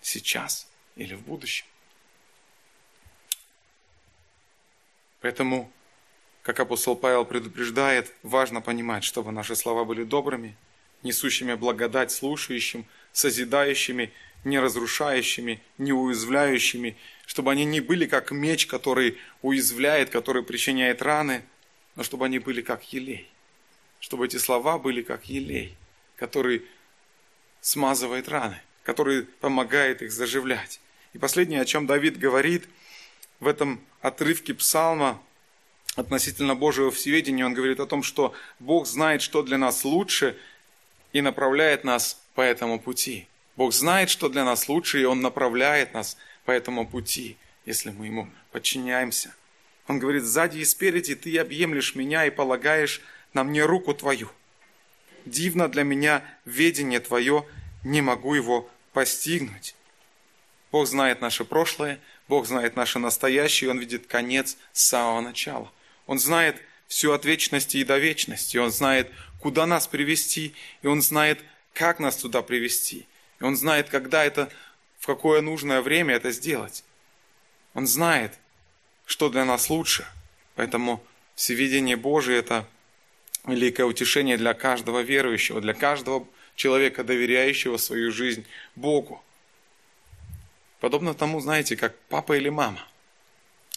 Сейчас или в будущем. Поэтому, как апостол Павел предупреждает, важно понимать, чтобы наши слова были добрыми, несущими благодать слушающим, созидающими, не разрушающими, не уязвляющими, чтобы они не были как меч, который уязвляет, который причиняет раны, но чтобы они были как елей, чтобы эти слова были как елей, который смазывает раны, который помогает их заживлять. И последнее, о чем Давид говорит в этом отрывке псалма относительно Божьего всеведения, он говорит о том, что Бог знает, что для нас лучше, и направляет нас по этому пути. Бог знает, что для нас лучше, и Он направляет нас по этому пути, если мы Ему подчиняемся. Он говорит, сзади и спереди ты объемлешь меня и полагаешь на мне руку твою. Дивно для меня ведение твое, не могу его постигнуть. Бог знает наше прошлое, Бог знает наше настоящее, Он видит конец с самого начала. Он знает все от вечности и до вечности. Он знает, куда нас привести, и Он знает, как нас туда привести. И Он знает, когда это, в какое нужное время это сделать. Он знает, что для нас лучше. Поэтому всевидение Божие – это великое утешение для каждого верующего, для каждого человека, доверяющего свою жизнь Богу. Подобно тому, знаете, как папа или мама.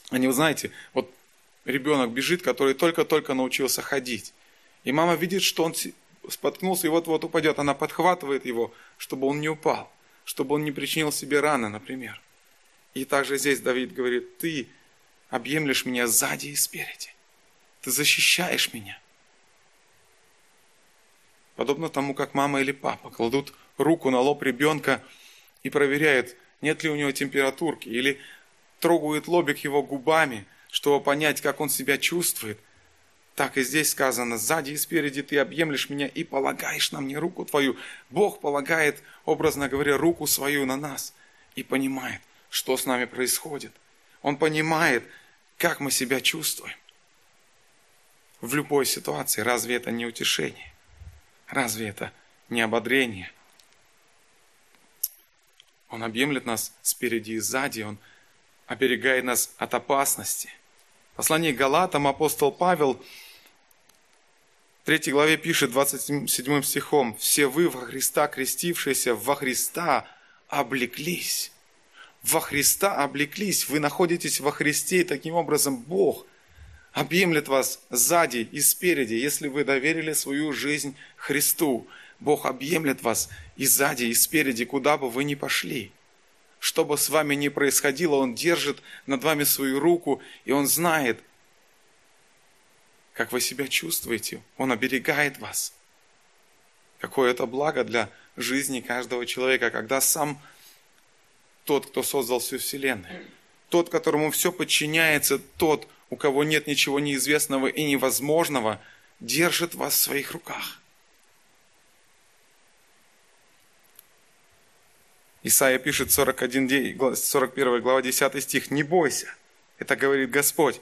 Они, вы знаете, вот ребенок бежит, который только-только научился ходить. И мама видит, что он споткнулся и вот-вот упадет. Она подхватывает его, чтобы он не упал, чтобы он не причинил себе раны, например. И также здесь Давид говорит, ты объемлешь меня сзади и спереди. Ты защищаешь меня. Подобно тому, как мама или папа кладут руку на лоб ребенка и проверяют, нет ли у него температурки, или трогают лобик его губами, чтобы понять, как он себя чувствует. Так и здесь сказано, сзади и спереди ты объемлешь меня и полагаешь на мне руку твою. Бог полагает, образно говоря, руку свою на нас и понимает, что с нами происходит. Он понимает, как мы себя чувствуем. В любой ситуации разве это не утешение? Разве это не ободрение? Он объемлет нас спереди и сзади, Он оберегает нас от опасности. В послании Галатам апостол Павел в 3 главе пишет 27 стихом, «Все вы во Христа крестившиеся, во Христа облеклись». Во Христа облеклись, вы находитесь во Христе, и таким образом Бог объемлет вас сзади и спереди, если вы доверили свою жизнь Христу. Бог объемлет вас и сзади, и спереди, куда бы вы ни пошли. Что бы с вами ни происходило, Он держит над вами свою руку, и Он знает, как вы себя чувствуете. Он оберегает вас. Какое это благо для жизни каждого человека, когда сам тот, кто создал всю Вселенную, тот, которому все подчиняется, тот, у кого нет ничего неизвестного и невозможного, держит вас в своих руках. Исайя пишет 41, 41 глава 10 стих, «Не бойся». Это говорит Господь,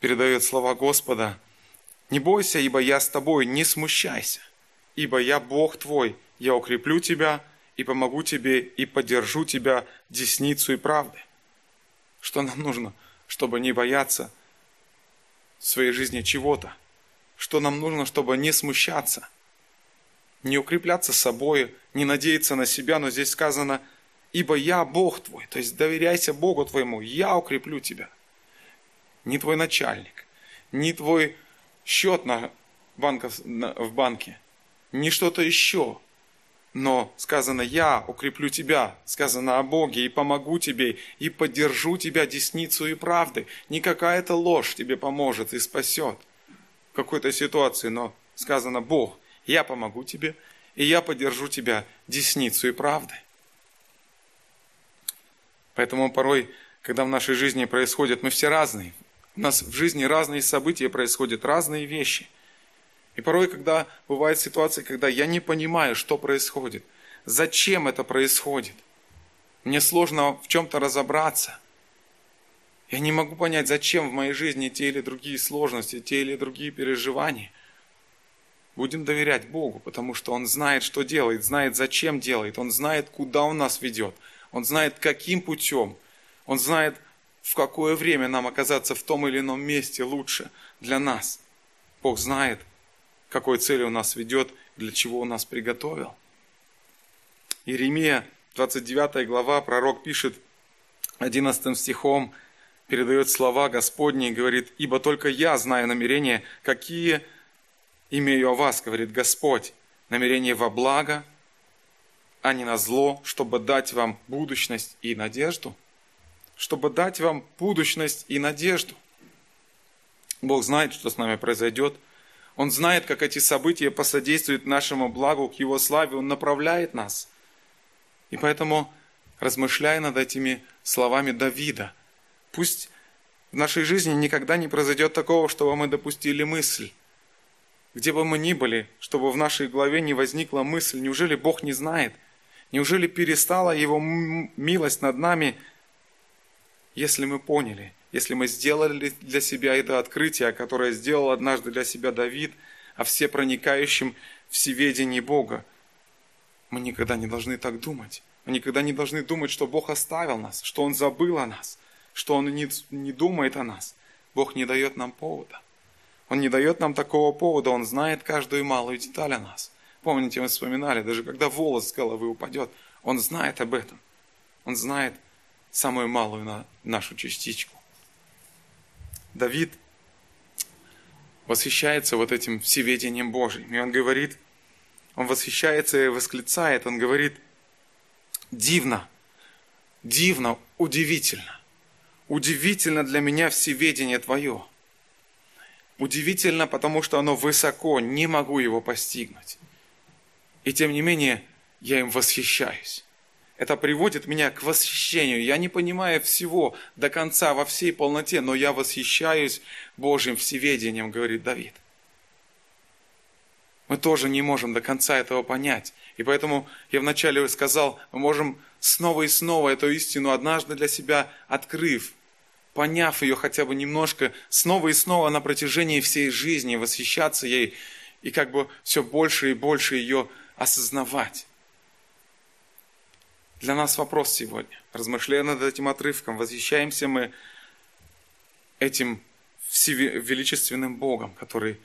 передает слова Господа. «Не бойся, ибо я с тобой, не смущайся, ибо я Бог твой, я укреплю тебя и помогу тебе и поддержу тебя десницу и правды». Что нам нужно, чтобы не бояться в своей жизни чего-то? Что нам нужно, чтобы не смущаться – не укрепляться собой, не надеяться на себя, но здесь сказано, ибо я Бог твой, то есть доверяйся Богу твоему, я укреплю тебя. Не твой начальник, не твой счет на банков, на, в банке, не что-то еще, но сказано, я укреплю тебя, сказано о Боге, и помогу тебе, и поддержу тебя десницу и правды. Не какая-то ложь тебе поможет и спасет в какой-то ситуации, но сказано Бог – я помогу тебе, и я поддержу тебя десницу и правдой. Поэтому порой, когда в нашей жизни происходят, мы все разные, у нас в жизни разные события происходят, разные вещи. И порой, когда бывают ситуации, когда я не понимаю, что происходит, зачем это происходит, мне сложно в чем-то разобраться. Я не могу понять, зачем в моей жизни те или другие сложности, те или другие переживания. Будем доверять Богу, потому что Он знает, что делает, знает, зачем делает, Он знает, куда Он нас ведет, Он знает, каким путем, Он знает, в какое время нам оказаться в том или ином месте лучше для нас. Бог знает, какой цели Он нас ведет, для чего Он нас приготовил. Иеремия, 29 глава, пророк пишет 11 стихом, передает слова Господни и говорит, «Ибо только я знаю намерения, какие имею о вас, говорит Господь, намерение во благо, а не на зло, чтобы дать вам будущность и надежду. Чтобы дать вам будущность и надежду. Бог знает, что с нами произойдет. Он знает, как эти события посодействуют нашему благу, к Его славе. Он направляет нас. И поэтому, размышляя над этими словами Давида, пусть В нашей жизни никогда не произойдет такого, чтобы мы допустили мысль. Где бы мы ни были, чтобы в нашей голове не возникла мысль, неужели Бог не знает? Неужели перестала Его милость над нами, если мы поняли, если мы сделали для себя это открытие, которое сделал однажды для себя Давид, о всепроникающем всеведении Бога? Мы никогда не должны так думать. Мы никогда не должны думать, что Бог оставил нас, что Он забыл о нас, что Он не, не думает о нас. Бог не дает нам повода. Он не дает нам такого повода, Он знает каждую малую деталь о нас. Помните, мы вспоминали, даже когда волос с головы упадет, Он знает об этом. Он знает самую малую на нашу частичку. Давид восхищается вот этим всеведением Божьим. И он говорит, он восхищается и восклицает, он говорит, дивно, дивно, удивительно. Удивительно для меня всеведение Твое. Удивительно, потому что оно высоко, не могу его постигнуть. И тем не менее, я им восхищаюсь. Это приводит меня к восхищению. Я не понимаю всего до конца, во всей полноте, но я восхищаюсь Божьим всеведением, говорит Давид. Мы тоже не можем до конца этого понять. И поэтому я вначале сказал, мы можем снова и снова эту истину однажды для себя открыв, поняв ее хотя бы немножко, снова и снова на протяжении всей жизни восхищаться ей и как бы все больше и больше ее осознавать. Для нас вопрос сегодня. Размышляя над этим отрывком, восхищаемся мы этим величественным Богом, который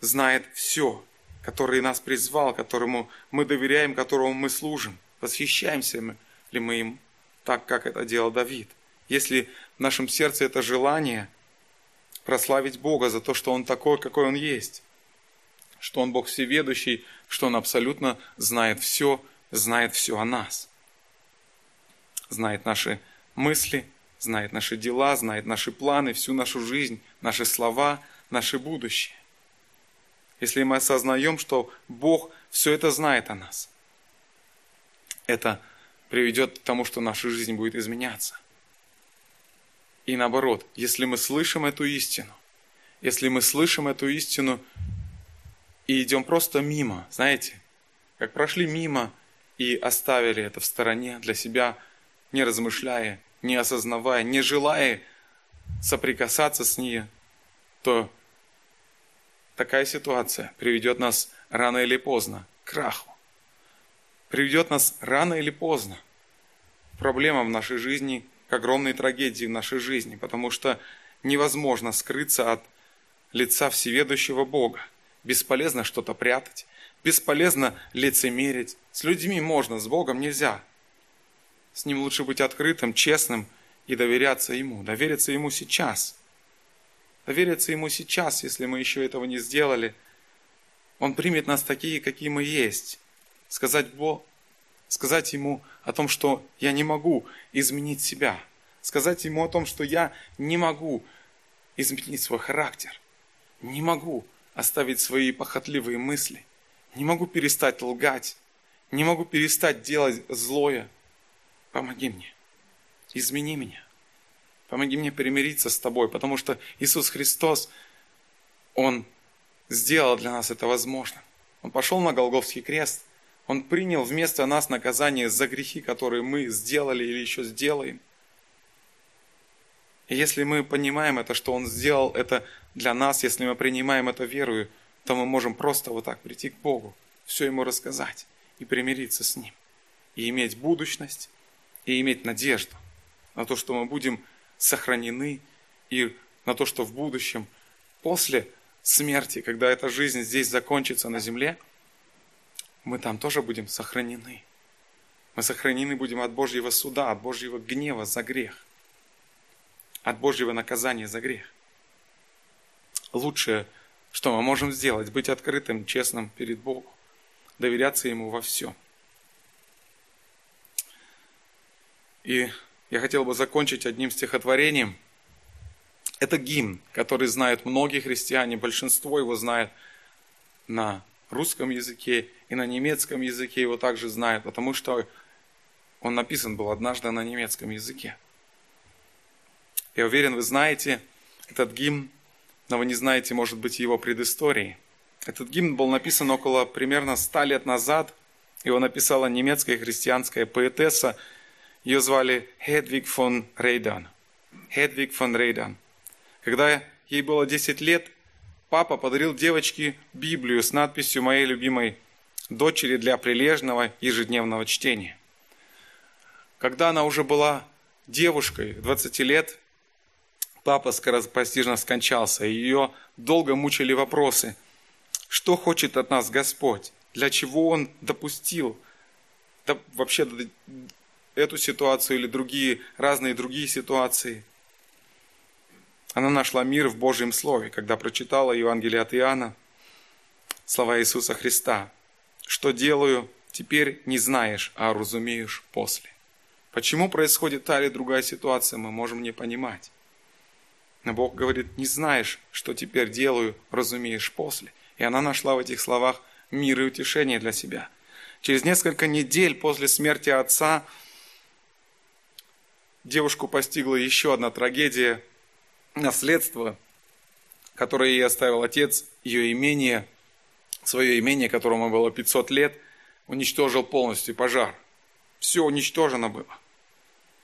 знает все, который нас призвал, которому мы доверяем, которому мы служим. Восхищаемся ли мы им так, как это делал Давид? Если в нашем сердце это желание прославить Бога за то, что Он такой, какой Он есть, что Он Бог всеведущий, что Он абсолютно знает все, знает все о нас. Знает наши мысли, знает наши дела, знает наши планы, всю нашу жизнь, наши слова, наше будущее если мы осознаем, что Бог все это знает о нас. Это приведет к тому, что наша жизнь будет изменяться. И наоборот, если мы слышим эту истину, если мы слышим эту истину и идем просто мимо, знаете, как прошли мимо и оставили это в стороне для себя, не размышляя, не осознавая, не желая соприкасаться с ней, то такая ситуация приведет нас рано или поздно к краху. Приведет нас рано или поздно к проблемам в нашей жизни, к огромной трагедии в нашей жизни, потому что невозможно скрыться от лица всеведущего Бога. Бесполезно что-то прятать, бесполезно лицемерить. С людьми можно, с Богом нельзя. С Ним лучше быть открытым, честным и доверяться Ему. Довериться Ему сейчас – довериться Ему сейчас, если мы еще этого не сделали. Он примет нас такие, какие мы есть. Сказать, Бог, сказать Ему о том, что я не могу изменить себя. Сказать Ему о том, что я не могу изменить свой характер. Не могу оставить свои похотливые мысли. Не могу перестать лгать. Не могу перестать делать злое. Помоги мне. Измени меня. Помоги мне примириться с Тобой, потому что Иисус Христос, Он сделал для нас это возможно. Он пошел на Голговский крест, Он принял вместо нас наказание за грехи, которые мы сделали или еще сделаем. И если мы понимаем это, что Он сделал это для нас, если мы принимаем это верою, то мы можем просто вот так прийти к Богу, все Ему рассказать и примириться с Ним. И иметь будущность, и иметь надежду на то, что мы будем сохранены и на то, что в будущем, после смерти, когда эта жизнь здесь закончится на земле, мы там тоже будем сохранены. Мы сохранены будем от Божьего суда, от Божьего гнева за грех, от Божьего наказания за грех. Лучшее, что мы можем сделать, быть открытым, честным перед Богом, доверяться Ему во всем. И я хотел бы закончить одним стихотворением. Это гимн, который знают многие христиане, большинство его знает на русском языке и на немецком языке его также знают, потому что он написан был однажды на немецком языке. Я уверен, вы знаете этот гимн, но вы не знаете, может быть, его предыстории. Этот гимн был написан около примерно ста лет назад. Его написала немецкая христианская поэтесса. Ее звали Хедвиг фон Рейдан. Хедвиг фон Рейдан. Когда ей было 10 лет, папа подарил девочке Библию с надписью моей любимой дочери для прилежного ежедневного чтения. Когда она уже была девушкой, 20 лет, папа скоропостижно скончался, и ее долго мучили вопросы, что хочет от нас Господь, для чего Он допустил да, вообще эту ситуацию или другие, разные другие ситуации. Она нашла мир в Божьем Слове, когда прочитала Евангелие от Иоанна, слова Иисуса Христа. «Что делаю, теперь не знаешь, а разумеешь после». Почему происходит та или другая ситуация, мы можем не понимать. Но Бог говорит, не знаешь, что теперь делаю, разумеешь после. И она нашла в этих словах мир и утешение для себя. Через несколько недель после смерти отца девушку постигла еще одна трагедия, наследство, которое ей оставил отец, ее имение, свое имение, которому было 500 лет, уничтожил полностью пожар. Все уничтожено было.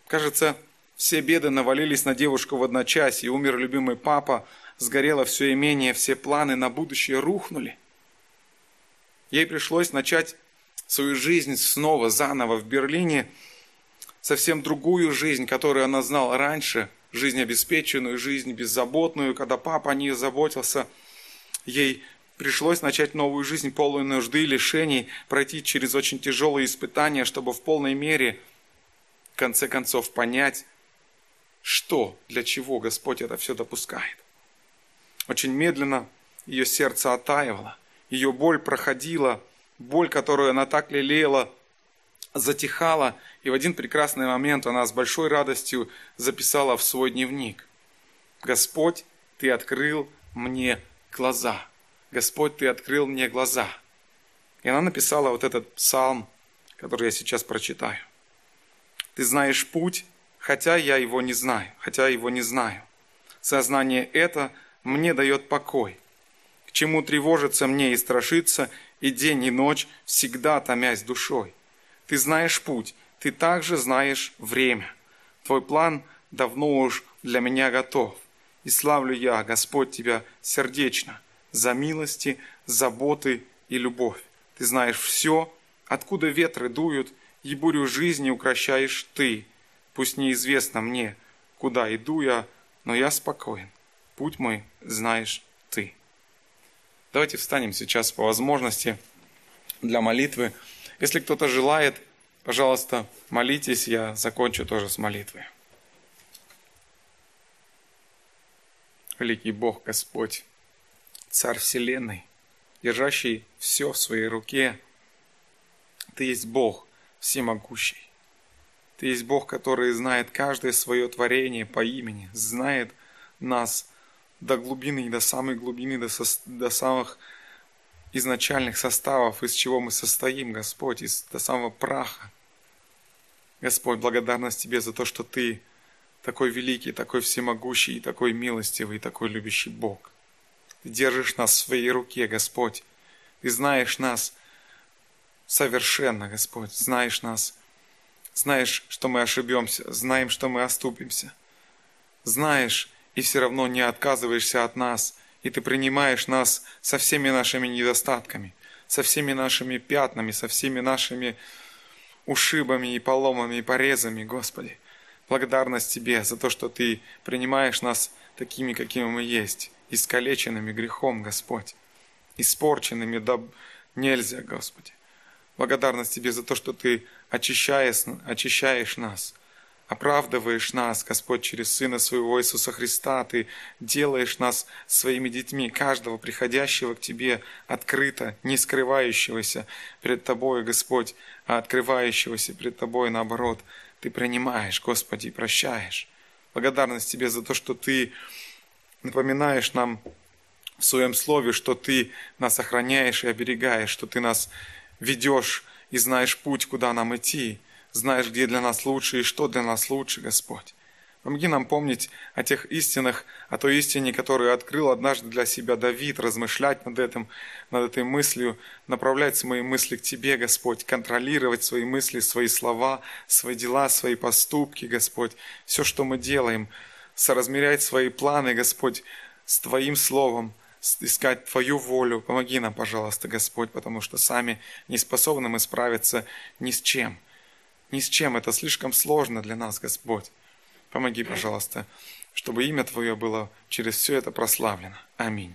Кажется, все беды навалились на девушку в одночасье, умер любимый папа, сгорело все имение, все планы на будущее рухнули. Ей пришлось начать свою жизнь снова, заново в Берлине, совсем другую жизнь, которую она знала раньше, жизнь обеспеченную, жизнь беззаботную, когда папа о ней заботился. Ей пришлось начать новую жизнь, полную нужды, лишений, пройти через очень тяжелые испытания, чтобы в полной мере, в конце концов, понять, что, для чего Господь это все допускает. Очень медленно ее сердце оттаивало, ее боль проходила, боль, которую она так лелеяла, затихала, и в один прекрасный момент она с большой радостью записала в свой дневник. «Господь, Ты открыл мне глаза. Господь, Ты открыл мне глаза». И она написала вот этот псалм, который я сейчас прочитаю. «Ты знаешь путь, хотя я его не знаю, хотя его не знаю. Сознание это мне дает покой. К чему тревожиться мне и страшиться, и день, и ночь, всегда томясь душой. Ты знаешь путь, ты также знаешь время. Твой план давно уж для меня готов. И славлю я, Господь, Тебя сердечно за милости, заботы и любовь. Ты знаешь все, откуда ветры дуют, и бурю жизни укращаешь Ты. Пусть неизвестно мне, куда иду я, но я спокоен. Путь мой знаешь ты. Давайте встанем сейчас по возможности для молитвы. Если кто-то желает, пожалуйста, молитесь, я закончу тоже с молитвой. Великий Бог Господь, Царь Вселенной, держащий все в своей руке, Ты есть Бог всемогущий. Ты есть Бог, который знает каждое свое творение по имени, знает нас до глубины, до самой глубины, до, со, до самых изначальных составов, из чего мы состоим, Господь, из, до самого праха. Господь, благодарность Тебе за то, что Ты такой великий, такой всемогущий, такой милостивый, такой любящий Бог. Ты держишь нас в своей руке, Господь. Ты знаешь нас совершенно, Господь, знаешь нас знаешь, что мы ошибемся, знаем, что мы оступимся. Знаешь, и все равно не отказываешься от нас, и ты принимаешь нас со всеми нашими недостатками, со всеми нашими пятнами, со всеми нашими ушибами и поломами и порезами, Господи. Благодарность Тебе за то, что Ты принимаешь нас такими, какими мы есть, искалеченными грехом, Господь, испорченными да нельзя, Господи. Благодарность Тебе за то, что Ты очищаешь, очищаешь нас, оправдываешь нас, Господь, через Сына Своего Иисуса Христа. Ты делаешь нас своими детьми, каждого приходящего к Тебе открыто, не скрывающегося пред Тобой, Господь, а открывающегося пред Тобой, наоборот. Ты принимаешь, Господи, и прощаешь. Благодарность Тебе за то, что Ты напоминаешь нам в Своем Слове, что Ты нас охраняешь и оберегаешь, что Ты нас ведешь и знаешь путь, куда нам идти, знаешь, где для нас лучше и что для нас лучше, Господь. Помоги нам помнить о тех истинах, о той истине, которую открыл однажды для себя Давид, размышлять над этим, над этой мыслью, направлять свои мысли к Тебе, Господь, контролировать свои мысли, свои слова, свои дела, свои поступки, Господь, все, что мы делаем, соразмерять свои планы, Господь, с Твоим Словом, искать Твою волю. Помоги нам, пожалуйста, Господь, потому что сами не способны мы справиться ни с чем. Ни с чем. Это слишком сложно для нас, Господь. Помоги, пожалуйста, чтобы имя Твое было через все это прославлено. Аминь.